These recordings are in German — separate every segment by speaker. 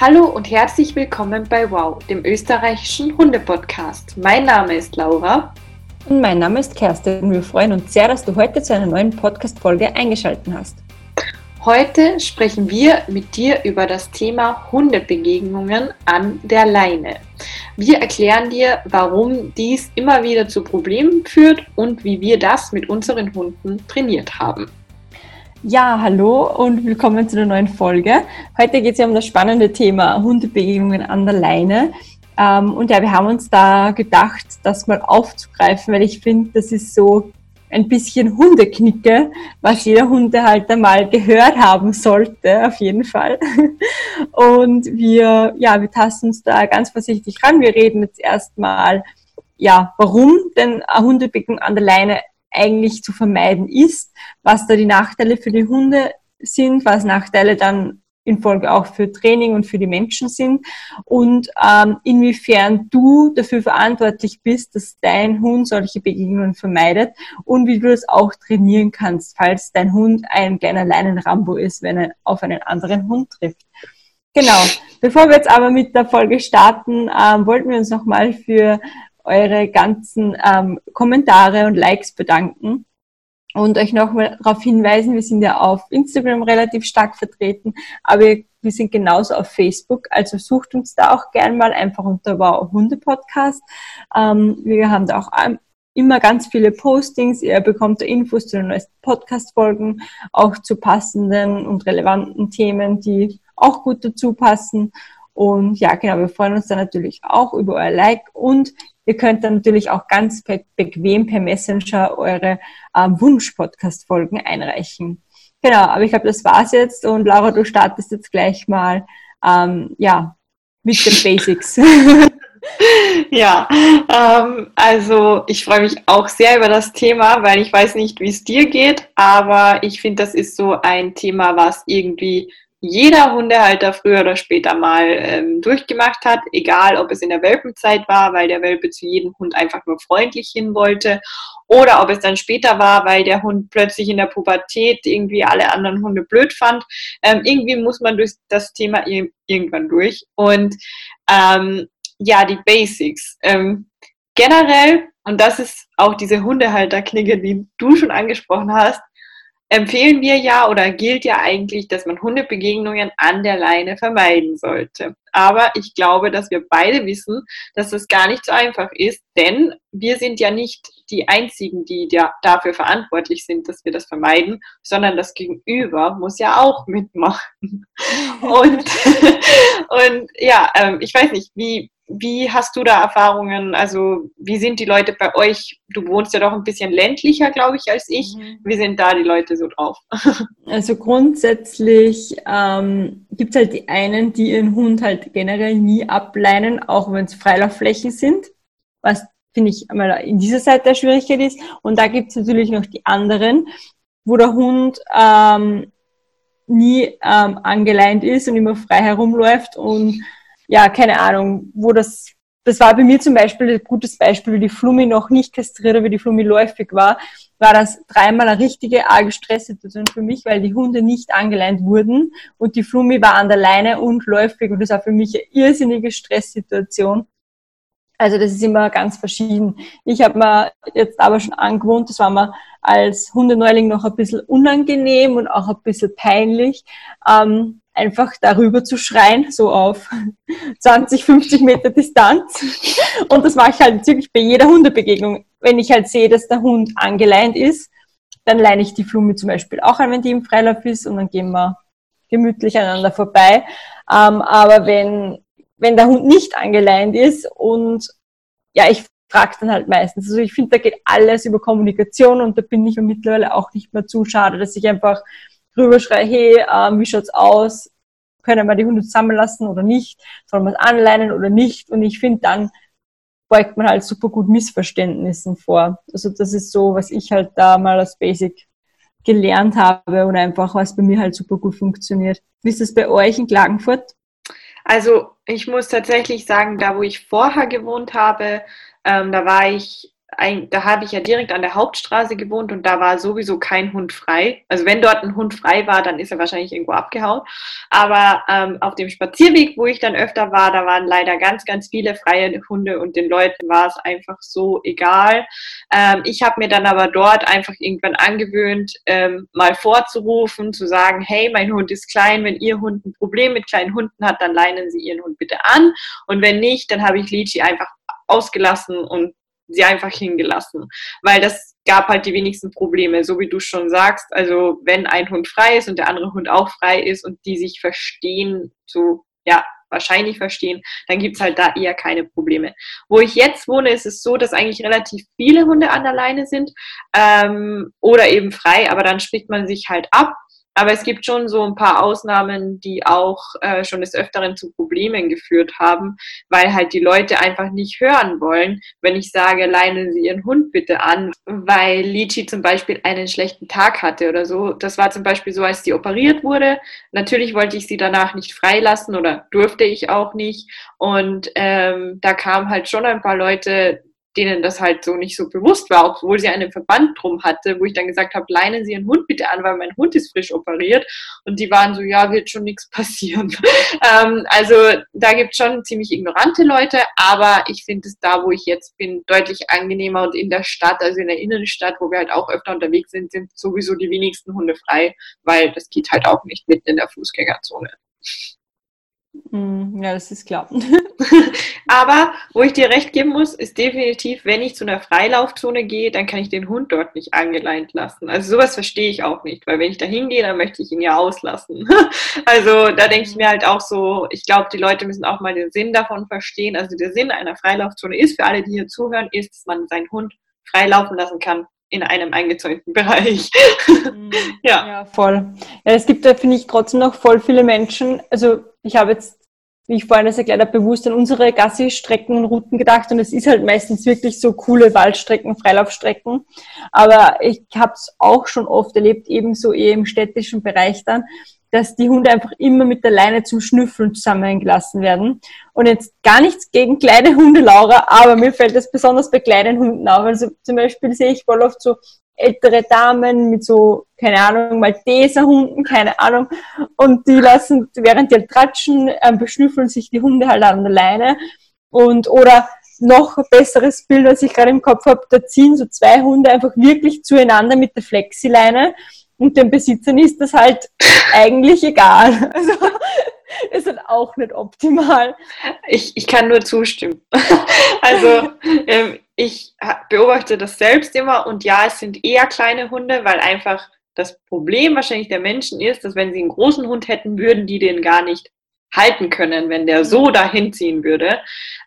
Speaker 1: Hallo und herzlich willkommen bei Wow, dem österreichischen Hundepodcast. Mein Name ist Laura.
Speaker 2: Und mein Name ist Kerstin. Wir freuen uns sehr, dass du heute zu einer neuen Podcast-Folge eingeschaltet hast.
Speaker 1: Heute sprechen wir mit dir über das Thema Hundebegegnungen an der Leine. Wir erklären dir, warum dies immer wieder zu Problemen führt und wie wir das mit unseren Hunden trainiert haben.
Speaker 2: Ja, hallo und willkommen zu einer neuen Folge. Heute geht es ja um das spannende Thema Hundebegegnungen an der Leine. Ähm, und ja, wir haben uns da gedacht, das mal aufzugreifen, weil ich finde, das ist so ein bisschen Hundeknicke, was jeder Hundehalter mal gehört haben sollte, auf jeden Fall. Und wir, ja, wir tasten uns da ganz vorsichtig ran. Wir reden jetzt erstmal, ja, warum denn eine Hundebegegnung an der Leine eigentlich zu vermeiden ist, was da die Nachteile für die Hunde sind, was Nachteile dann in Folge auch für Training und für die Menschen sind und ähm, inwiefern du dafür verantwortlich bist, dass dein Hund solche Begegnungen vermeidet und wie du das auch trainieren kannst, falls dein Hund ein kleiner Leinenrambo ist, wenn er auf einen anderen Hund trifft. Genau. Bevor wir jetzt aber mit der Folge starten, ähm, wollten wir uns nochmal für eure ganzen ähm, Kommentare und Likes bedanken und euch nochmal darauf hinweisen, wir sind ja auf Instagram relativ stark vertreten, aber wir sind genauso auf Facebook, also sucht uns da auch gern mal einfach unter Wow Hunde Podcast. Ähm, wir haben da auch immer ganz viele Postings, ihr bekommt Infos zu den neuesten Podcast-Folgen, auch zu passenden und relevanten Themen, die auch gut dazu passen. Und ja, genau, wir freuen uns dann natürlich auch über euer Like und Ihr könnt dann natürlich auch ganz bequem per Messenger eure ähm, Wunsch-Podcast-Folgen einreichen. Genau, aber ich glaube, das war's jetzt und Laura, du startest jetzt gleich mal ähm, ja, mit den Basics.
Speaker 1: ja, ähm, also ich freue mich auch sehr über das Thema, weil ich weiß nicht, wie es dir geht, aber ich finde, das ist so ein Thema, was irgendwie jeder Hundehalter früher oder später mal ähm, durchgemacht hat, egal ob es in der Welpenzeit war, weil der Welpe zu jedem Hund einfach nur freundlich hin wollte, oder ob es dann später war, weil der Hund plötzlich in der Pubertät irgendwie alle anderen Hunde blöd fand. Ähm, irgendwie muss man durch das Thema irgendwann durch. Und ähm, ja, die Basics. Ähm, generell, und das ist auch diese Hundehalterknigge, die du schon angesprochen hast, empfehlen wir ja oder gilt ja eigentlich, dass man Hundebegegnungen an der Leine vermeiden sollte. Aber ich glaube, dass wir beide wissen, dass das gar nicht so einfach ist, denn wir sind ja nicht die Einzigen, die dafür verantwortlich sind, dass wir das vermeiden, sondern das Gegenüber muss ja auch mitmachen. Und, und ja, ähm, ich weiß nicht, wie, wie hast du da Erfahrungen? Also, wie sind die Leute bei euch? Du wohnst ja doch ein bisschen ländlicher, glaube ich, als ich. Mhm. Wie sind da die Leute so drauf?
Speaker 2: Also grundsätzlich ähm, gibt es halt die einen, die ihren Hund halt generell nie ableinen, auch wenn es Freilaufflächen sind, was finde ich einmal in dieser Seite der Schwierigkeit ist. Und da gibt es natürlich noch die anderen, wo der Hund ähm, nie ähm, angeleint ist und immer frei herumläuft und ja, keine Ahnung, wo das, das war bei mir zum Beispiel ein gutes Beispiel, wie die Flummi noch nicht kastriert, aber die Flummi läufig war, war das dreimal eine richtige arge Stresssituation für mich, weil die Hunde nicht angeleint wurden und die Flummi war an der Leine und läufig und das war für mich eine irrsinnige Stresssituation. Also das ist immer ganz verschieden. Ich habe mir jetzt aber schon angewohnt, das war mir als Hundeneuling noch ein bisschen unangenehm und auch ein bisschen peinlich, ähm, einfach darüber zu schreien, so auf 20, 50 Meter Distanz. Und das mache ich halt wirklich bei jeder Hundebegegnung. Wenn ich halt sehe, dass der Hund angeleint ist, dann leine ich die Flume zum Beispiel auch an, wenn die im Freilauf ist und dann gehen wir gemütlich aneinander vorbei. Ähm, aber wenn, wenn der Hund nicht angeleint ist und ja, ich frage dann halt meistens. Also ich finde, da geht alles über Kommunikation und da bin ich mir mittlerweile auch nicht mehr zu schade, dass ich einfach rüberschreie, hey, ähm, wie schaut's aus? Können wir die Hunde zusammenlassen oder nicht? Sollen wir es anleinen oder nicht? Und ich finde, dann beugt man halt super gut Missverständnissen vor. Also das ist so, was ich halt da mal als Basic gelernt habe und einfach, was bei mir halt super gut funktioniert. Wie ist das bei euch in Klagenfurt?
Speaker 1: Also ich muss tatsächlich sagen, da wo ich vorher gewohnt habe, ähm, da war ich ein, da habe ich ja direkt an der Hauptstraße gewohnt und da war sowieso kein Hund frei. Also wenn dort ein Hund frei war, dann ist er wahrscheinlich irgendwo abgehauen. Aber ähm, auf dem Spazierweg, wo ich dann öfter war, da waren leider ganz, ganz viele freie Hunde und den Leuten war es einfach so egal. Ähm, ich habe mir dann aber dort einfach irgendwann angewöhnt, ähm, mal vorzurufen, zu sagen, hey, mein Hund ist klein, wenn Ihr Hund ein Problem mit kleinen Hunden hat, dann leinen Sie Ihren Hund bitte an. Und wenn nicht, dann habe ich Lichi einfach ausgelassen und sie einfach hingelassen, weil das gab halt die wenigsten Probleme, so wie du schon sagst. Also wenn ein Hund frei ist und der andere Hund auch frei ist und die sich verstehen, so ja, wahrscheinlich verstehen, dann gibt's halt da eher keine Probleme. Wo ich jetzt wohne, ist es so, dass eigentlich relativ viele Hunde an der Leine sind ähm, oder eben frei, aber dann spricht man sich halt ab aber es gibt schon so ein paar Ausnahmen, die auch äh, schon des Öfteren zu Problemen geführt haben, weil halt die Leute einfach nicht hören wollen, wenn ich sage, leinen Sie Ihren Hund bitte an, weil Lichi zum Beispiel einen schlechten Tag hatte oder so. Das war zum Beispiel so, als sie operiert wurde. Natürlich wollte ich sie danach nicht freilassen oder durfte ich auch nicht. Und ähm, da kamen halt schon ein paar Leute denen das halt so nicht so bewusst war, obwohl sie einen Verband drum hatte, wo ich dann gesagt habe, leinen Sie Ihren Hund bitte an, weil mein Hund ist frisch operiert. Und die waren so, ja, wird schon nichts passieren. ähm, also da gibt es schon ziemlich ignorante Leute, aber ich finde es da, wo ich jetzt bin, deutlich angenehmer und in der Stadt, also in der Innenstadt, wo wir halt auch öfter unterwegs sind, sind sowieso die wenigsten Hunde frei, weil das geht halt auch nicht mitten in der Fußgängerzone.
Speaker 2: Hm, ja, das ist klar.
Speaker 1: Aber wo ich dir recht geben muss, ist definitiv, wenn ich zu einer Freilaufzone gehe, dann kann ich den Hund dort nicht angeleint lassen. Also sowas verstehe ich auch nicht, weil wenn ich da hingehe, dann möchte ich ihn ja auslassen. Also da denke ich mir halt auch so, ich glaube, die Leute müssen auch mal den Sinn davon verstehen. Also der Sinn einer Freilaufzone ist, für alle, die hier zuhören, ist, dass man seinen Hund frei laufen lassen kann in einem eingezäunten Bereich.
Speaker 2: Mhm. ja. ja, voll. Ja, es gibt da, finde ich, trotzdem noch voll viele Menschen. Also ich habe jetzt, wie ich vorhin das erklärt habe, bewusst an unsere Gassi-Strecken und Routen gedacht und es ist halt meistens wirklich so coole Waldstrecken, Freilaufstrecken. Aber ich habe es auch schon oft erlebt, ebenso eher im städtischen Bereich dann, dass die Hunde einfach immer mit der Leine zum Schnüffeln zusammengelassen werden. Und jetzt gar nichts gegen kleine Hunde, Laura, aber mir fällt das besonders bei kleinen Hunden auf. Also zum Beispiel sehe ich voll oft so ältere Damen mit so, keine Ahnung, Malteser-Hunden, keine Ahnung. Und die lassen, während die halt tratschen, äh, beschnüffeln sich die Hunde halt an der Leine. Und, oder noch ein besseres Bild, was ich gerade im Kopf habe, da ziehen so zwei Hunde einfach wirklich zueinander mit der Flexileine und den Besitzern ist das halt eigentlich egal. Also ist halt auch nicht optimal.
Speaker 1: Ich, ich kann nur zustimmen. also ähm, ich beobachte das selbst immer und ja, es sind eher kleine Hunde, weil einfach das Problem wahrscheinlich der Menschen ist, dass wenn sie einen großen Hund hätten, würden die den gar nicht halten können, wenn der so dahin ziehen würde.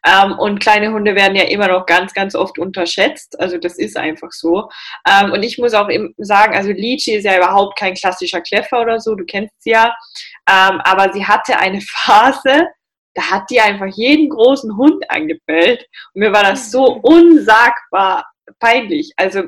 Speaker 1: Ähm, und kleine Hunde werden ja immer noch ganz, ganz oft unterschätzt. Also das ist einfach so. Ähm, und ich muss auch sagen, also Lichi ist ja überhaupt kein klassischer Kleffer oder so, du kennst sie ja. Ähm, aber sie hatte eine Phase, da hat die einfach jeden großen Hund angebellt. Und mir war das so mhm. unsagbar peinlich. Also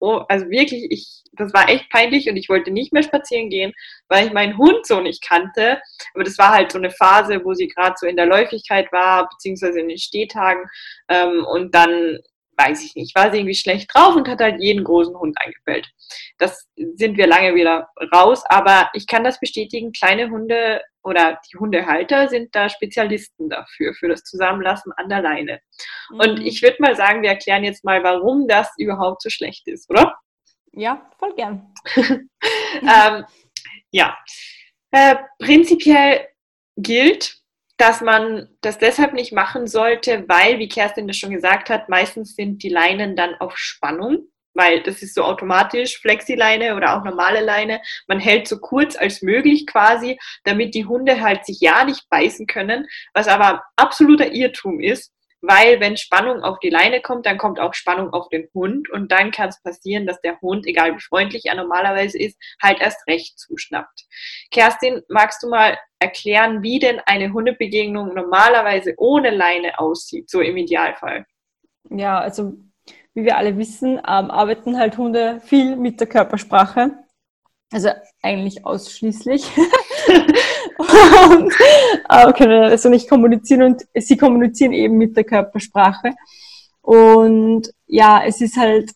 Speaker 1: oh, also wirklich, ich, das war echt peinlich und ich wollte nicht mehr spazieren gehen, weil ich meinen Hund so nicht kannte. Aber das war halt so eine Phase, wo sie gerade so in der Läufigkeit war, beziehungsweise in den Stehtagen. Ähm, und dann weiß ich nicht, war sie irgendwie schlecht drauf und hat halt jeden großen Hund angebellt. Das sind wir lange wieder raus, aber ich kann das bestätigen, kleine Hunde oder die Hundehalter sind da Spezialisten dafür, für das Zusammenlassen an der Leine. Mhm. Und ich würde mal sagen, wir erklären jetzt mal, warum das überhaupt so schlecht ist, oder?
Speaker 2: Ja, voll gern.
Speaker 1: ähm, ja, äh, prinzipiell gilt, dass man das deshalb nicht machen sollte, weil, wie Kerstin das schon gesagt hat, meistens sind die Leinen dann auf Spannung, weil das ist so automatisch Flexileine oder auch normale Leine. Man hält so kurz als möglich quasi, damit die Hunde halt sich ja nicht beißen können, was aber absoluter Irrtum ist, weil wenn Spannung auf die Leine kommt, dann kommt auch Spannung auf den Hund und dann kann es passieren, dass der Hund, egal wie freundlich er normalerweise ist, halt erst recht zuschnappt. Kerstin, magst du mal erklären, wie denn eine Hundebegegnung normalerweise ohne Leine aussieht, so im Idealfall?
Speaker 2: Ja, also wie wir alle wissen, ähm, arbeiten halt Hunde viel mit der Körpersprache. Also eigentlich ausschließlich. und äh, können also nicht kommunizieren und sie kommunizieren eben mit der Körpersprache. Und ja, es ist halt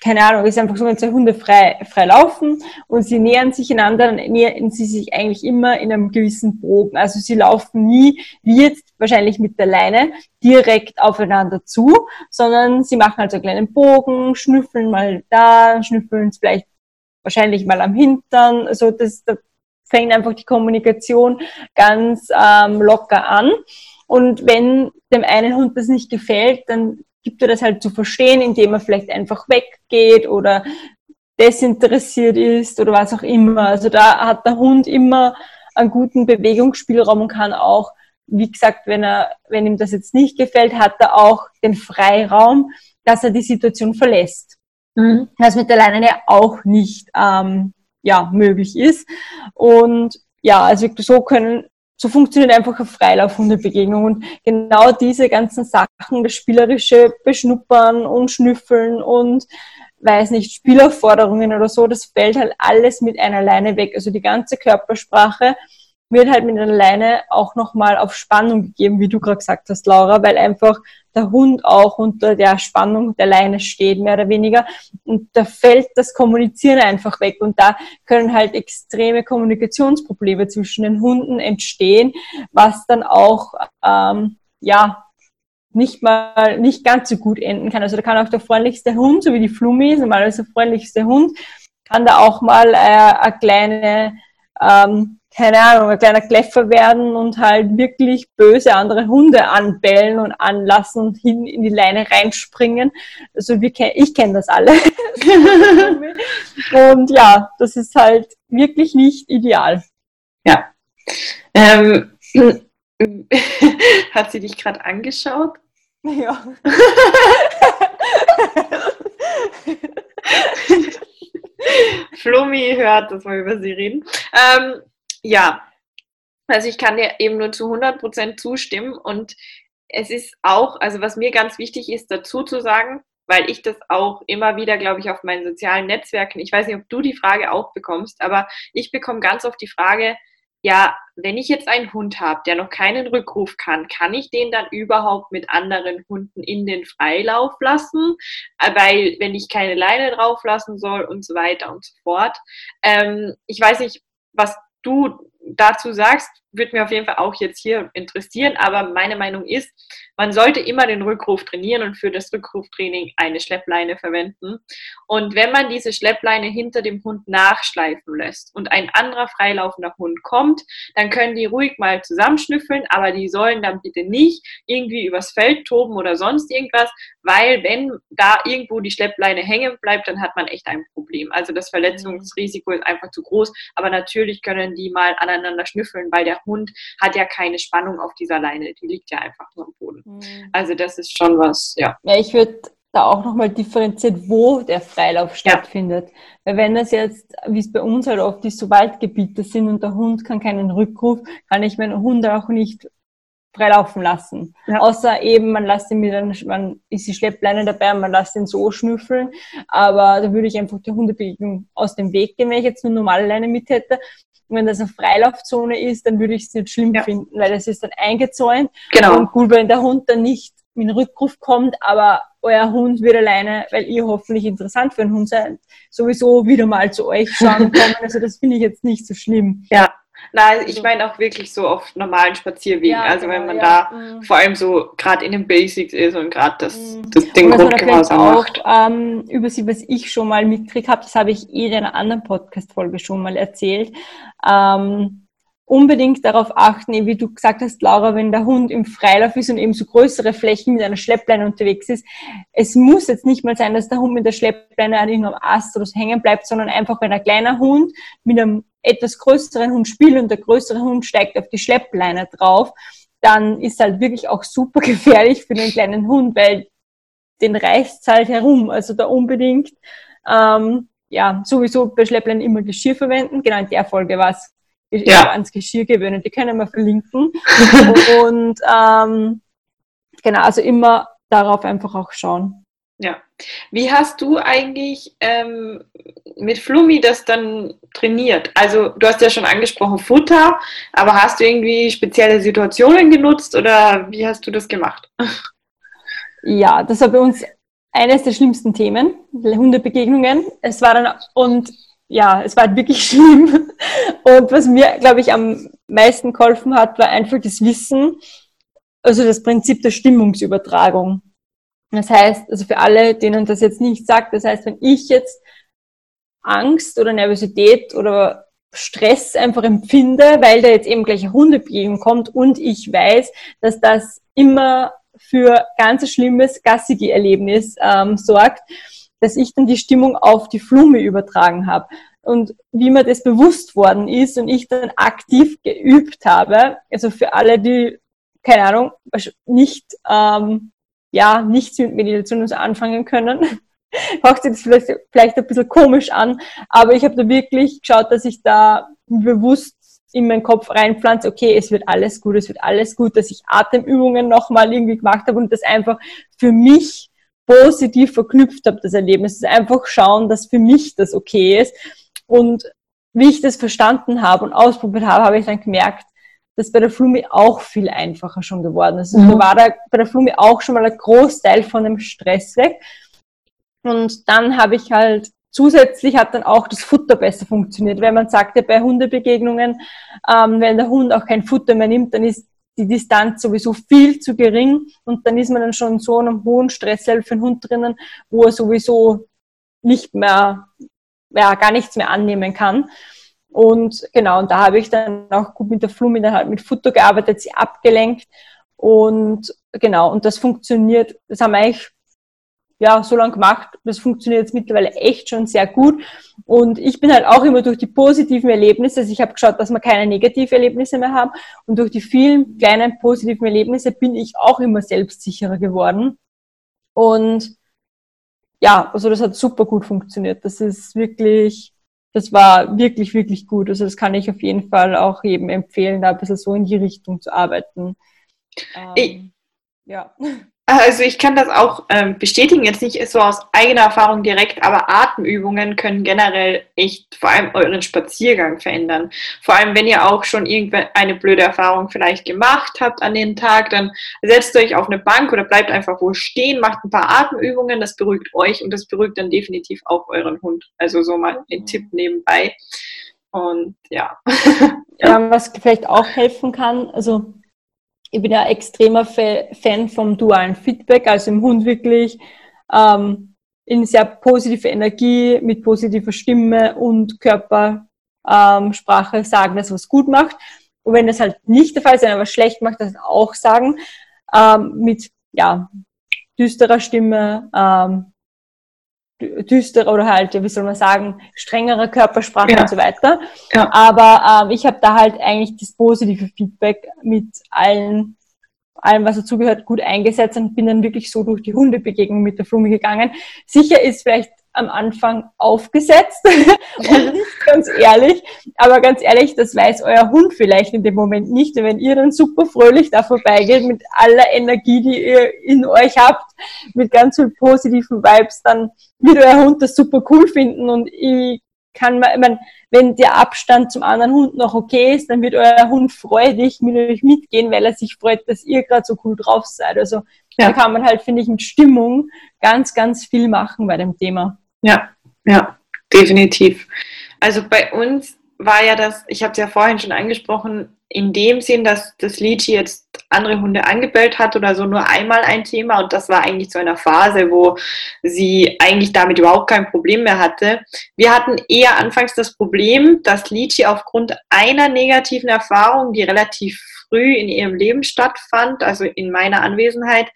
Speaker 2: keine Ahnung, ist einfach so, wenn zwei Hunde frei, frei laufen und sie nähern sich einander, dann nähern sie sich eigentlich immer in einem gewissen Bogen. Also sie laufen nie, wie jetzt wahrscheinlich mit der Leine, direkt aufeinander zu, sondern sie machen halt so einen kleinen Bogen, schnüffeln mal da, schnüffeln vielleicht wahrscheinlich mal am Hintern. Also das, da fängt einfach die Kommunikation ganz ähm, locker an. Und wenn dem einen Hund das nicht gefällt, dann gibt er das halt zu verstehen, indem er vielleicht einfach weggeht oder desinteressiert ist oder was auch immer. Also da hat der Hund immer einen guten Bewegungsspielraum und kann auch, wie gesagt, wenn er, wenn ihm das jetzt nicht gefällt, hat er auch den Freiraum, dass er die Situation verlässt. Mhm. Was mit der Leine ja auch nicht ähm, ja, möglich ist. Und ja, also so können so funktioniert einfach eine Freilaufhundebegegnung. Und genau diese ganzen Sachen, das spielerische Beschnuppern und Schnüffeln und weiß nicht, Spielaufforderungen oder so, das fällt halt alles mit einer Leine weg. Also die ganze Körpersprache wird halt mit einer Leine auch nochmal auf Spannung gegeben, wie du gerade gesagt hast, Laura, weil einfach der Hund auch unter der Spannung der Leine steht, mehr oder weniger. Und da fällt das Kommunizieren einfach weg. Und da können halt extreme Kommunikationsprobleme zwischen den Hunden entstehen, was dann auch, ähm, ja, nicht mal, nicht ganz so gut enden kann. Also da kann auch der freundlichste Hund, so wie die Flummi, normalerweise der freundlichste Hund, kann da auch mal äh, eine kleine, ähm, keine Ahnung, ein kleiner Kläffer werden und halt wirklich böse andere Hunde anbellen und anlassen und hin in die Leine reinspringen. Also wir ich kenne das alle. und ja, das ist halt wirklich nicht ideal.
Speaker 1: Ja. Ähm, hat sie dich gerade angeschaut?
Speaker 2: Ja.
Speaker 1: Flummi hört, dass wir über sie reden. Ähm, ja, also ich kann dir eben nur zu 100% zustimmen und es ist auch, also was mir ganz wichtig ist dazu zu sagen, weil ich das auch immer wieder, glaube ich, auf meinen sozialen Netzwerken, ich weiß nicht, ob du die Frage auch bekommst, aber ich bekomme ganz oft die Frage, ja, wenn ich jetzt einen Hund habe, der noch keinen Rückruf kann, kann ich den dann überhaupt mit anderen Hunden in den Freilauf lassen? Äh, weil, wenn ich keine Leine drauf lassen soll und so weiter und so fort. Ähm, ich weiß nicht, was du dazu sagst, würde mir auf jeden Fall auch jetzt hier interessieren. Aber meine Meinung ist, man sollte immer den Rückruf trainieren und für das Rückruftraining eine Schleppleine verwenden. Und wenn man diese Schleppleine hinter dem Hund nachschleifen lässt und ein anderer freilaufender Hund kommt, dann können die ruhig mal zusammenschnüffeln, aber die sollen dann bitte nicht irgendwie übers Feld toben oder sonst irgendwas, weil wenn da irgendwo die Schleppleine hängen bleibt, dann hat man echt ein Problem. Also das Verletzungsrisiko ist einfach zu groß, aber natürlich können die mal aneinander schnüffeln, weil der Hund hat ja keine Spannung auf dieser Leine, die liegt ja einfach nur am Boden. Mhm. Also das ist schon was, ja.
Speaker 2: Ja, ich würde da auch nochmal differenziert, wo der Freilauf stattfindet. Ja. Weil wenn das jetzt, wie es bei uns halt oft ist, so Waldgebiete sind und der Hund kann keinen Rückruf, kann ich meinen Hund auch nicht freilaufen lassen. Ja. Außer eben, man lässt ihn mit einer, man ist die Schleppleine dabei und man lässt ihn so schnüffeln. Aber da würde ich einfach die Hundebegegnung aus dem Weg gehen, wenn ich jetzt eine normale Leine mit hätte. Und wenn das eine Freilaufzone ist, dann würde ich es nicht schlimm ja. finden, weil das ist dann eingezäunt.
Speaker 1: Genau.
Speaker 2: Und gut, wenn der Hund dann nicht mit dem Rückruf kommt, aber euer Hund wird alleine, weil ihr hoffentlich interessant für einen Hund seid, sowieso wieder mal zu euch schauen kommen. Also das finde ich jetzt nicht so schlimm.
Speaker 1: Ja, Nein, ich meine auch wirklich so auf normalen Spazierwegen. Ja, also genau, wenn man ja. da mhm. vor allem so gerade in den Basics ist und gerade das, mhm. das
Speaker 2: den Grundgehorsam macht. Ähm, über sie, was ich schon mal mitgekriegt habe, das habe ich eh in einer anderen Podcast-Folge schon mal erzählt. Ähm, unbedingt darauf achten, wie du gesagt hast, Laura, wenn der Hund im Freilauf ist und eben so größere Flächen mit einer Schleppleine unterwegs ist. Es muss jetzt nicht mal sein, dass der Hund mit der Schleppleine an irgendeinem Ast oder so hängen bleibt, sondern einfach, wenn ein kleiner Hund mit einem etwas größeren Hund spielt und der größere Hund steigt auf die Schleppleine drauf, dann ist halt wirklich auch super gefährlich für den kleinen Hund, weil den reißt halt herum. Also da unbedingt, ähm, ja, sowieso bei Schleppleinen immer Geschirr verwenden. Genau in der Folge war es ja. ans Geschirr gewöhnen. Die können wir verlinken. und ähm, genau, also immer darauf einfach auch schauen.
Speaker 1: Ja. Wie hast du eigentlich ähm, mit Flumi das dann trainiert? Also du hast ja schon angesprochen Futter, aber hast du irgendwie spezielle Situationen genutzt oder wie hast du das gemacht?
Speaker 2: Ja, das war bei uns eines der schlimmsten Themen, Hundebegegnungen. Es war dann, und ja, es war halt wirklich schlimm. Und was mir, glaube ich, am meisten geholfen hat, war einfach das Wissen, also das Prinzip der Stimmungsübertragung. Das heißt, also für alle, denen das jetzt nicht sagt, das heißt, wenn ich jetzt Angst oder Nervosität oder Stress einfach empfinde, weil da jetzt eben gleich eine Hundebegegnung kommt und ich weiß, dass das immer für ganz schlimmes Gassigi-Erlebnis ähm, sorgt, dass ich dann die Stimmung auf die Flume übertragen habe. Und wie mir das bewusst worden ist und ich dann aktiv geübt habe, also für alle, die, keine Ahnung, nicht, ähm, ja, nichts mit Meditation so anfangen können, hört sich das vielleicht, vielleicht ein bisschen komisch an, aber ich habe da wirklich geschaut, dass ich da bewusst in meinen Kopf reinpflanze, okay, es wird alles gut, es wird alles gut, dass ich Atemübungen nochmal irgendwie gemacht habe und das einfach für mich positiv verknüpft habe, das Erlebnis. Ist einfach schauen, dass für mich das okay ist. Und wie ich das verstanden habe und ausprobiert habe, habe ich dann gemerkt, dass bei der Flumi auch viel einfacher schon geworden ist. Also mhm. da war da bei der Flumi auch schon mal ein Großteil von dem Stress weg. Und dann habe ich halt zusätzlich hat dann auch das Futter besser funktioniert, weil man sagt ja bei Hundebegegnungen, ähm, wenn der Hund auch kein Futter mehr nimmt, dann ist die Distanz sowieso viel zu gering und dann ist man dann schon so in einem hohen Stresslevel für den Hund drinnen, wo er sowieso nicht mehr, ja, gar nichts mehr annehmen kann. Und genau, und da habe ich dann auch gut mit der Flumi dann halt mit Futter gearbeitet, sie abgelenkt und genau, und das funktioniert, das haben eigentlich ja, so lange gemacht. Das funktioniert jetzt mittlerweile echt schon sehr gut. Und ich bin halt auch immer durch die positiven Erlebnisse, also ich habe geschaut, dass wir keine negativen Erlebnisse mehr haben. Und durch die vielen kleinen positiven Erlebnisse bin ich auch immer selbstsicherer geworden. Und ja, also das hat super gut funktioniert. Das ist wirklich, das war wirklich, wirklich gut. Also das kann ich auf jeden Fall auch jedem empfehlen, da ein bisschen so in die Richtung zu arbeiten.
Speaker 1: Ähm, ja. Also ich kann das auch ähm, bestätigen, jetzt nicht so aus eigener Erfahrung direkt, aber Atemübungen können generell echt vor allem euren Spaziergang verändern. Vor allem, wenn ihr auch schon irgendeine blöde Erfahrung vielleicht gemacht habt an den Tag, dann setzt euch auf eine Bank oder bleibt einfach wo stehen, macht ein paar Atemübungen, das beruhigt euch und das beruhigt dann definitiv auch euren Hund. Also so mal ein Tipp nebenbei. Und ja.
Speaker 2: ja was vielleicht auch helfen kann, also ich bin ja extremer Fan vom dualen Feedback, also im Hund wirklich ähm, in sehr positive Energie, mit positiver Stimme und Körpersprache ähm, sagen, dass was gut macht. Und wenn das halt nicht der Fall ist, wenn er was schlecht macht, das auch sagen, ähm, mit ja, düsterer Stimme, ähm, düsterer oder halt, wie soll man sagen, strengere Körpersprache ja. und so weiter. Ja. Aber ähm, ich habe da halt eigentlich das positive Feedback mit allen, allem, was dazugehört, gut eingesetzt und bin dann wirklich so durch die Hundebegegnung mit der Flumi gegangen. Sicher ist vielleicht am Anfang aufgesetzt und nicht ganz ehrlich, aber ganz ehrlich, das weiß euer Hund vielleicht in dem Moment nicht. Und wenn ihr dann super fröhlich da vorbeigeht mit aller Energie, die ihr in euch habt, mit ganz viel positiven Vibes, dann wird euer Hund das super cool finden und ich kann man, ich meine, wenn der Abstand zum anderen Hund noch okay ist, dann wird euer Hund freudig mit euch mitgehen, weil er sich freut, dass ihr gerade so cool drauf seid. Also ja. da kann man halt, finde ich, mit Stimmung ganz, ganz viel machen bei dem Thema.
Speaker 1: Ja, ja, definitiv. Also bei uns war ja das, ich habe es ja vorhin schon angesprochen, in dem Sinn, dass das Lichi jetzt andere Hunde angebellt hat oder so nur einmal ein Thema und das war eigentlich zu einer Phase, wo sie eigentlich damit überhaupt kein Problem mehr hatte. Wir hatten eher anfangs das Problem, dass Lichi aufgrund einer negativen Erfahrung, die relativ früh in ihrem Leben stattfand, also in meiner Anwesenheit,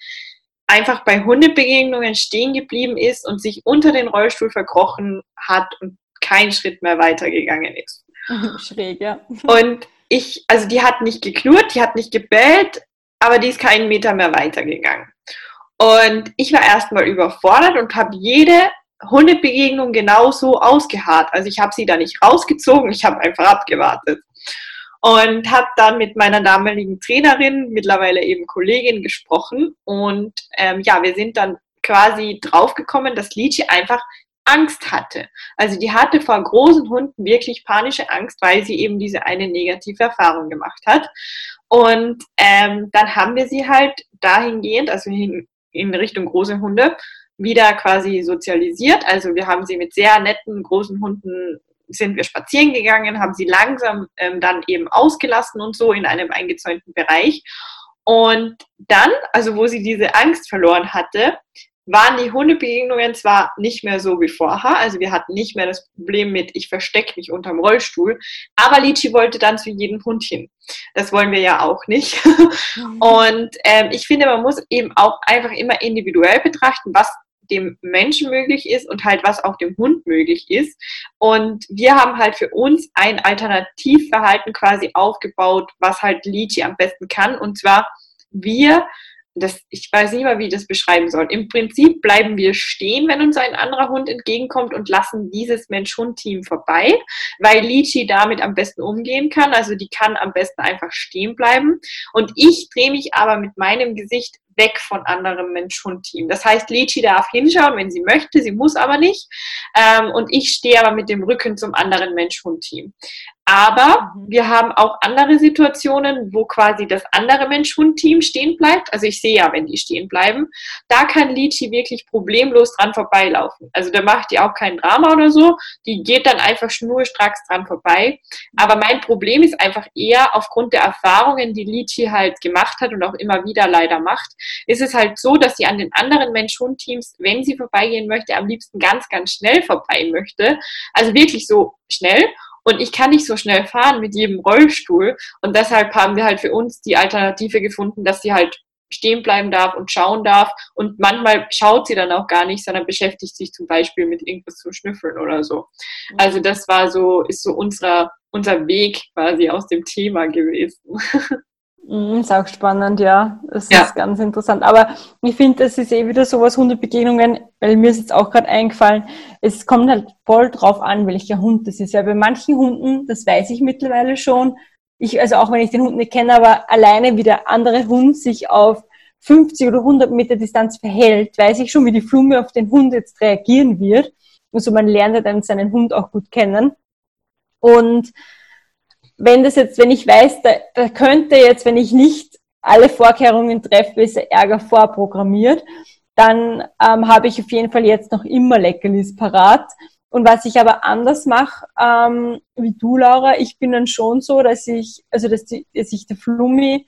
Speaker 1: einfach bei Hundebegegnungen stehen geblieben ist und sich unter den Rollstuhl verkrochen hat und keinen Schritt mehr weitergegangen ist.
Speaker 2: Schräg, ja.
Speaker 1: Und ich, also die hat nicht geknurrt, die hat nicht gebellt, aber die ist keinen Meter mehr weitergegangen. Und ich war erstmal überfordert und habe jede Hundebegegnung genauso ausgeharrt. Also ich habe sie da nicht rausgezogen, ich habe einfach abgewartet und habe dann mit meiner damaligen Trainerin, mittlerweile eben Kollegin, gesprochen. Und ähm, ja, wir sind dann quasi draufgekommen, dass Lichi einfach Angst hatte. Also die hatte vor großen Hunden wirklich panische Angst, weil sie eben diese eine negative Erfahrung gemacht hat. Und ähm, dann haben wir sie halt dahingehend, also in Richtung große Hunde wieder quasi sozialisiert. Also wir haben sie mit sehr netten großen Hunden sind wir spazieren gegangen, haben sie langsam ähm, dann eben ausgelassen und so in einem eingezäunten Bereich. Und dann, also wo sie diese Angst verloren hatte, waren die Hundebegegnungen zwar nicht mehr so wie vorher, also wir hatten nicht mehr das Problem mit, ich verstecke mich unterm Rollstuhl, aber Lichi wollte dann zu jedem Hund hin. Das wollen wir ja auch nicht. Und ähm, ich finde, man muss eben auch einfach immer individuell betrachten, was dem Menschen möglich ist und halt was auch dem Hund möglich ist. Und wir haben halt für uns ein Alternativverhalten quasi aufgebaut, was halt Lichi am besten kann. Und zwar wir das, ich weiß nicht mal, wie ich das beschreiben soll. Im Prinzip bleiben wir stehen, wenn uns ein anderer Hund entgegenkommt und lassen dieses Mensch-Hund-Team vorbei, weil Lichi damit am besten umgehen kann. Also die kann am besten einfach stehen bleiben. Und ich drehe mich aber mit meinem Gesicht weg von anderem Mensch-Hund-Team. Das heißt, Lichi darf hinschauen, wenn sie möchte, sie muss aber nicht. Ähm, und ich stehe aber mit dem Rücken zum anderen Mensch-Hund-Team. Aber mhm. wir haben auch andere Situationen, wo quasi das andere Mensch-Hund-Team stehen bleibt. Also ich sehe ja, wenn die stehen bleiben. Da kann Lichi wirklich problemlos dran vorbeilaufen. Also da macht die auch kein Drama oder so. Die geht dann einfach schnurstracks dran vorbei. Aber mein Problem ist einfach eher aufgrund der Erfahrungen, die Lichi halt gemacht hat und auch immer wieder leider macht, ist es halt so, dass sie an den anderen Mensch-Hund-Teams, wenn sie vorbeigehen möchte, am liebsten ganz, ganz schnell vorbei möchte. Also wirklich so schnell. Und ich kann nicht so schnell fahren mit jedem Rollstuhl. Und deshalb haben wir halt für uns die Alternative gefunden, dass sie halt stehen bleiben darf und schauen darf. Und manchmal schaut sie dann auch gar nicht, sondern beschäftigt sich zum Beispiel mit irgendwas zum Schnüffeln oder so. Also das war so, ist so unser, unser Weg quasi aus dem Thema gewesen.
Speaker 2: Mhm, ist auch spannend, ja. Das ja. ist ganz interessant. Aber ich finde, das ist eh wieder sowas, Hundebegegnungen, weil mir ist jetzt auch gerade eingefallen, es kommt halt voll drauf an, welcher Hund das ist. Ja, bei manchen Hunden, das weiß ich mittlerweile schon, ich, also auch wenn ich den Hund nicht kenne, aber alleine wie der andere Hund sich auf 50 oder 100 Meter Distanz verhält, weiß ich schon, wie die Flume auf den Hund jetzt reagieren wird. Also man lernt ja dann seinen Hund auch gut kennen. Und wenn das jetzt, wenn ich weiß, da, da könnte jetzt, wenn ich nicht alle Vorkehrungen treffe, ist Ärger vorprogrammiert, dann ähm, habe ich auf jeden Fall jetzt noch immer Leckerlis parat. Und was ich aber anders mache, ähm, wie du, Laura, ich bin dann schon so, dass ich, also dass, die, dass ich der Flummi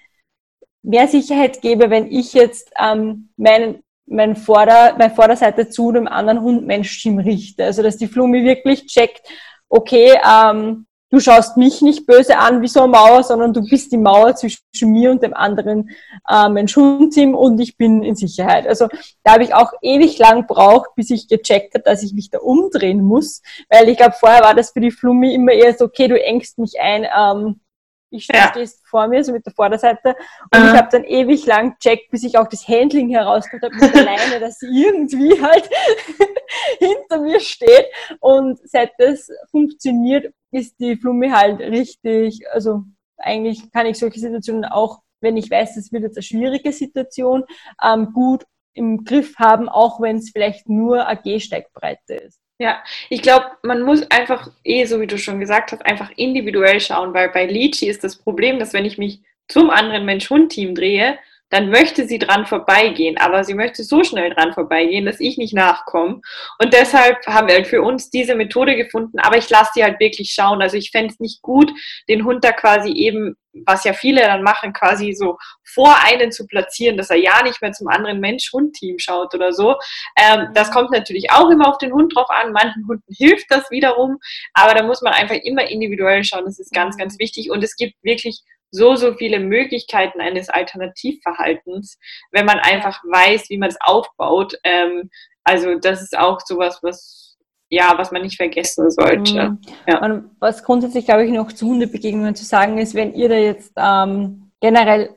Speaker 2: mehr Sicherheit gebe, wenn ich jetzt ähm, meinen mein Vorder, meine Vorderseite zu dem anderen Hund-Mensch-Team richte. Also dass die Flummi wirklich checkt, okay, ähm, du schaust mich nicht böse an wie so eine Mauer, sondern du bist die Mauer zwischen mir und dem anderen äh, Mensch-Hund-Team und ich bin in Sicherheit. Also da habe ich auch ewig lang braucht, bis ich gecheckt habe, dass ich mich da umdrehen muss, weil ich glaube, vorher war das für die Flummi immer eher so, okay, du engst mich ein, ähm, ich ja. stehst vor mir, so mit der Vorderseite. Und uh. ich habe dann ewig lang checkt, bis ich auch das Handling herausgeholt habe mit der Leine, dass sie irgendwie halt hinter mir steht. Und seit das funktioniert, ist die Flumme halt richtig, also eigentlich kann ich solche Situationen auch, wenn ich weiß, es wird jetzt eine schwierige Situation, ähm, gut im Griff haben, auch wenn es vielleicht nur eine Gehsteigbreite ist.
Speaker 1: Ja, ich glaube, man muss einfach eh, so wie du schon gesagt hast, einfach individuell schauen, weil bei Litchi ist das Problem, dass wenn ich mich zum anderen Mensch-Hund-Team drehe, dann möchte sie dran vorbeigehen, aber sie möchte so schnell dran vorbeigehen, dass ich nicht nachkomme. Und deshalb haben wir halt für uns diese Methode gefunden, aber ich lasse sie halt wirklich schauen. Also ich fände es nicht gut, den Hund da quasi eben, was ja viele dann machen, quasi so vor einen zu platzieren, dass er ja nicht mehr zum anderen Mensch-Hund-Team schaut oder so. Ähm, das kommt natürlich auch immer auf den Hund drauf an. Manchen Hunden hilft das wiederum, aber da muss man einfach immer individuell schauen. Das ist ganz, ganz wichtig. Und es gibt wirklich so, so viele Möglichkeiten eines Alternativverhaltens, wenn man einfach weiß, wie man es aufbaut. Ähm, also das ist auch sowas, was ja, was man nicht vergessen sollte. Mhm.
Speaker 2: Ja. Und was grundsätzlich, glaube ich, noch zu Hundebegegnungen zu sagen ist, wenn ihr da jetzt ähm, generell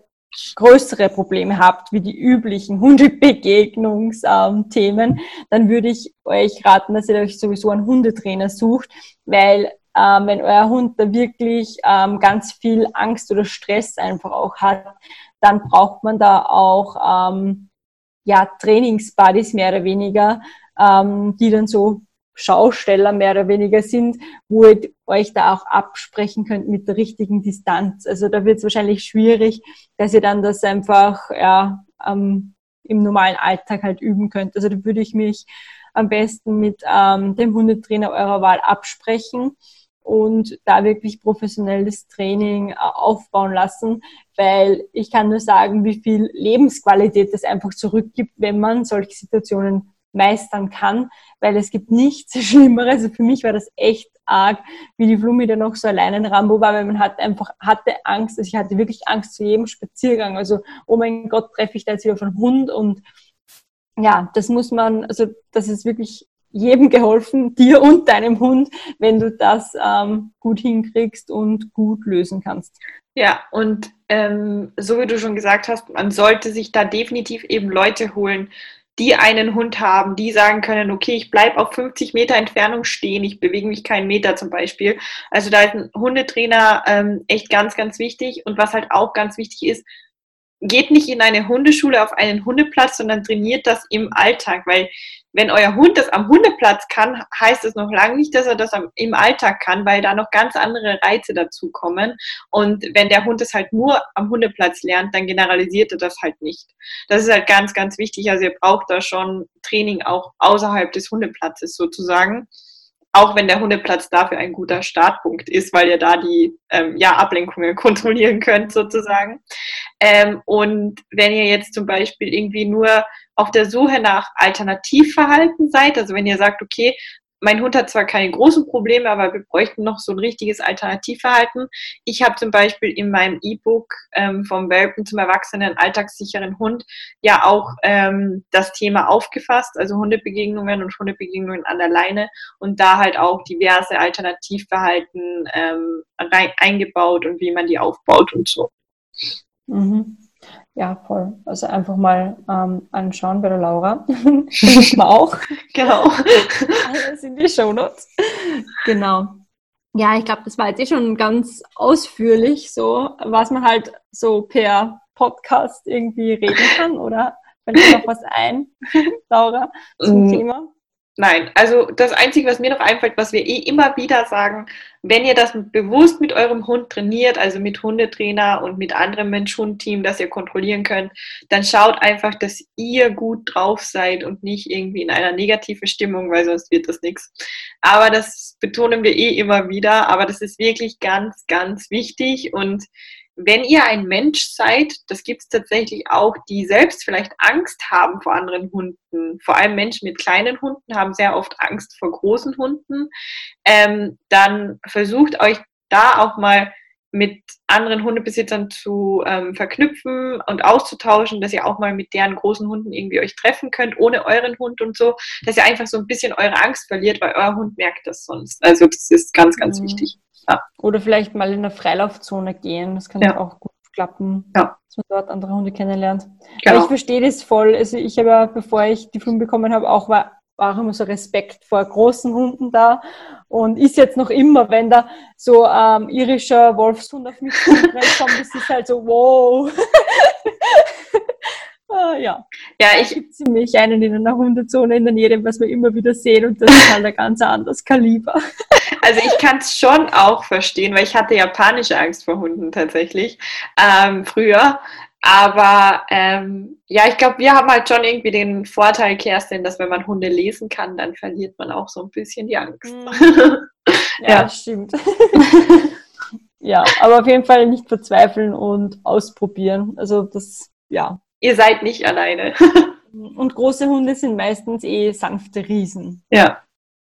Speaker 2: größere Probleme habt, wie die üblichen Hundebegegnungsthemen, ähm, dann würde ich euch raten, dass ihr euch sowieso einen Hundetrainer sucht, weil ähm, wenn euer Hund da wirklich ähm, ganz viel Angst oder Stress einfach auch hat, dann braucht man da auch ähm, ja, Trainingsbuddies mehr oder weniger, ähm, die dann so Schausteller mehr oder weniger sind, wo ihr euch da auch absprechen könnt mit der richtigen Distanz. Also da wird es wahrscheinlich schwierig, dass ihr dann das einfach ja, ähm, im normalen Alltag halt üben könnt. Also da würde ich mich am besten mit ähm, dem Hundetrainer eurer Wahl absprechen und da wirklich professionelles Training äh, aufbauen lassen, weil ich kann nur sagen, wie viel Lebensqualität es einfach zurückgibt, wenn man solche Situationen meistern kann, weil es gibt nichts Schlimmeres. Also für mich war das echt arg, wie die Flumi dann noch so allein in Rambo war, weil man hat einfach, hatte Angst, also ich hatte wirklich Angst zu jedem Spaziergang. Also, oh mein Gott, treffe ich da jetzt wieder von Hund und ja, das muss man, also das ist wirklich jedem geholfen, dir und deinem Hund, wenn du das ähm, gut hinkriegst und gut lösen kannst.
Speaker 1: Ja, und ähm, so wie du schon gesagt hast, man sollte sich da definitiv eben Leute holen, die einen Hund haben, die sagen können, okay, ich bleibe auf 50 Meter Entfernung stehen, ich bewege mich keinen Meter zum Beispiel. Also da ist ein Hundetrainer ähm, echt ganz, ganz wichtig. Und was halt auch ganz wichtig ist, geht nicht in eine Hundeschule auf einen Hundeplatz, sondern trainiert das im Alltag, weil wenn euer Hund das am Hundeplatz kann, heißt es noch lange nicht, dass er das am, im Alltag kann, weil da noch ganz andere Reize dazukommen. Und wenn der Hund es halt nur am Hundeplatz lernt, dann generalisiert er das halt nicht. Das ist halt ganz, ganz wichtig. Also ihr braucht da schon Training auch außerhalb des Hundeplatzes sozusagen auch wenn der Hundeplatz dafür ein guter Startpunkt ist, weil ihr da die ähm, ja, Ablenkungen kontrollieren könnt sozusagen. Ähm, und wenn ihr jetzt zum Beispiel irgendwie nur auf der Suche nach Alternativverhalten seid, also wenn ihr sagt, okay, mein Hund hat zwar keine großen Probleme, aber wir bräuchten noch so ein richtiges Alternativverhalten. Ich habe zum Beispiel in meinem E-Book ähm, vom Welpen zum Erwachsenen alltagssicheren Hund ja auch ähm, das Thema aufgefasst, also Hundebegegnungen und Hundebegegnungen an der Leine und da halt auch diverse Alternativverhalten ähm, rein, eingebaut und wie man die aufbaut und so.
Speaker 2: Mhm. Ja, voll. Also einfach mal ähm, anschauen bei der Laura. Findet man auch.
Speaker 1: Genau.
Speaker 2: Alles in die Shownotes. Genau. Ja, ich glaube, das war jetzt eh schon ganz ausführlich so, was man halt so per Podcast irgendwie reden kann, oder? Fällt dir noch was ein, Laura, zum mm. Thema?
Speaker 1: Nein, also das Einzige, was mir noch einfällt, was wir eh immer wieder sagen, wenn ihr das bewusst mit eurem Hund trainiert, also mit Hundetrainer und mit anderem Mensch-Hund-Team, das ihr kontrollieren könnt, dann schaut einfach, dass ihr gut drauf seid und nicht irgendwie in einer negativen Stimmung, weil sonst wird das nichts. Aber das betonen wir eh immer wieder, aber das ist wirklich ganz, ganz wichtig und wenn ihr ein Mensch seid, das gibt es tatsächlich auch, die selbst vielleicht Angst haben vor anderen Hunden, vor allem Menschen mit kleinen Hunden haben sehr oft Angst vor großen Hunden, ähm, dann versucht euch da auch mal mit anderen Hundebesitzern zu ähm, verknüpfen und auszutauschen, dass ihr auch mal mit deren großen Hunden irgendwie euch treffen könnt, ohne euren Hund und so, dass ihr einfach so ein bisschen eure Angst verliert, weil euer Hund merkt das sonst. Also das ist ganz, ganz mhm. wichtig.
Speaker 2: Ja. Oder vielleicht mal in eine Freilaufzone gehen. Das kann ja. auch gut klappen, ja. dass man dort andere Hunde kennenlernt. Genau. Aber ich verstehe das voll. Also ich habe ja, bevor ich die Film bekommen habe, auch war, war immer so Respekt vor großen Hunden da und ist jetzt noch immer, wenn da so ähm, irischer Wolfshund auf mich kommt, das ist halt so, wow. ah, ja. Ja, ich gibt ziemlich einen in einer Hundezone in der Nähe, was wir immer wieder sehen und das ist halt ein ganz anderes Kaliber.
Speaker 1: Also ich kann es schon auch verstehen, weil ich hatte japanische Angst vor Hunden tatsächlich ähm, früher. Aber ähm, ja, ich glaube, wir haben halt schon irgendwie den Vorteil, Kerstin, dass wenn man Hunde lesen kann, dann verliert man auch so ein bisschen die Angst.
Speaker 2: Mhm. ja, ja, stimmt. ja, aber auf jeden Fall nicht verzweifeln und ausprobieren. Also das, ja.
Speaker 1: Ihr seid nicht alleine.
Speaker 2: und große Hunde sind meistens eh sanfte Riesen.
Speaker 1: Ja,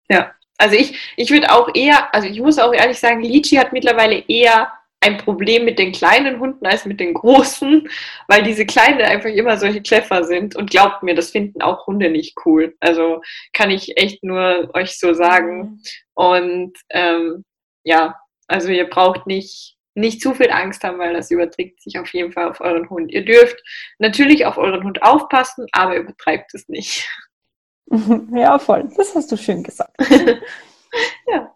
Speaker 1: ja. Also ich, ich würde auch eher, also ich muss auch ehrlich sagen, Lichi hat mittlerweile eher ein Problem mit den kleinen Hunden als mit den großen, weil diese kleinen einfach immer solche Kleffer sind. Und glaubt mir, das finden auch Hunde nicht cool. Also kann ich echt nur euch so sagen. Mhm. Und ähm, ja, also ihr braucht nicht, nicht zu viel Angst haben, weil das überträgt sich auf jeden Fall auf euren Hund. Ihr dürft natürlich auf euren Hund aufpassen, aber übertreibt es nicht.
Speaker 2: Ja, voll. Das hast du schön gesagt. ja.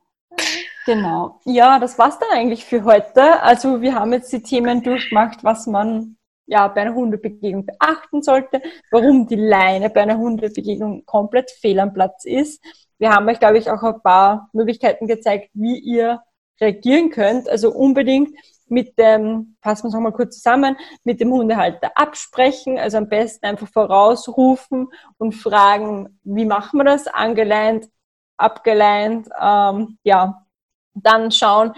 Speaker 2: Genau. Ja, das war's dann eigentlich für heute. Also wir haben jetzt die Themen durchgemacht, was man ja bei einer Hundebegegnung beachten sollte, warum die Leine bei einer Hundebegegnung komplett fehl am Platz ist. Wir haben euch, glaube ich, auch ein paar Möglichkeiten gezeigt, wie ihr reagieren könnt. Also unbedingt mit dem, fassen wir es nochmal kurz zusammen, mit dem Hundehalter absprechen, also am besten einfach vorausrufen und fragen, wie machen wir das, angeleint, abgeleint, ähm, ja, dann schauen,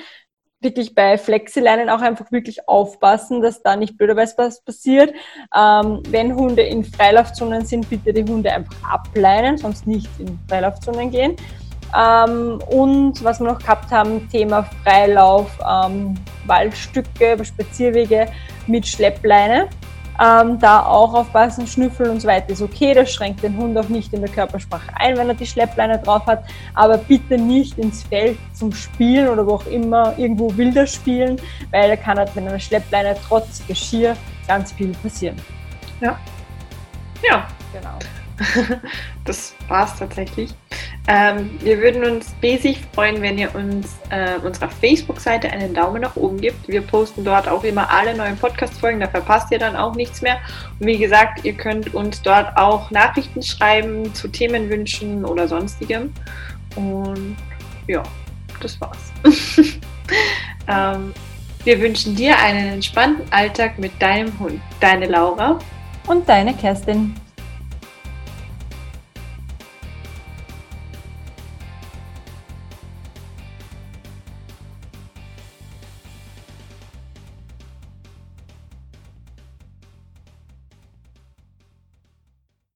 Speaker 2: wirklich bei Flexileinen auch einfach wirklich aufpassen, dass da nicht blöderweise was passiert. Ähm, wenn Hunde in Freilaufzonen sind, bitte die Hunde einfach ableinen, sonst nicht in Freilaufzonen gehen. Ähm, und was wir noch gehabt haben, Thema Freilauf, ähm, Waldstücke, Spazierwege mit Schleppleine. Ähm, da auch aufpassen, Schnüffeln und so weiter ist okay. Das schränkt den Hund auch nicht in der Körpersprache ein, wenn er die Schleppleine drauf hat. Aber bitte nicht ins Feld zum Spielen oder wo auch immer irgendwo wilder spielen, weil da kann halt mit einer Schleppleine trotz Geschirr ganz viel passieren.
Speaker 1: Ja. Ja. Genau. das war's tatsächlich. Ähm, wir würden uns riesig freuen, wenn ihr uns äh, unserer Facebook-Seite einen Daumen nach oben gibt. Wir posten dort auch immer alle neuen Podcast-Folgen, da verpasst ihr dann auch nichts mehr. Und wie gesagt, ihr könnt uns dort auch Nachrichten schreiben zu Themenwünschen oder sonstigem. Und ja, das war's. ähm, wir wünschen dir einen entspannten Alltag mit deinem Hund. Deine Laura
Speaker 2: und deine Kerstin.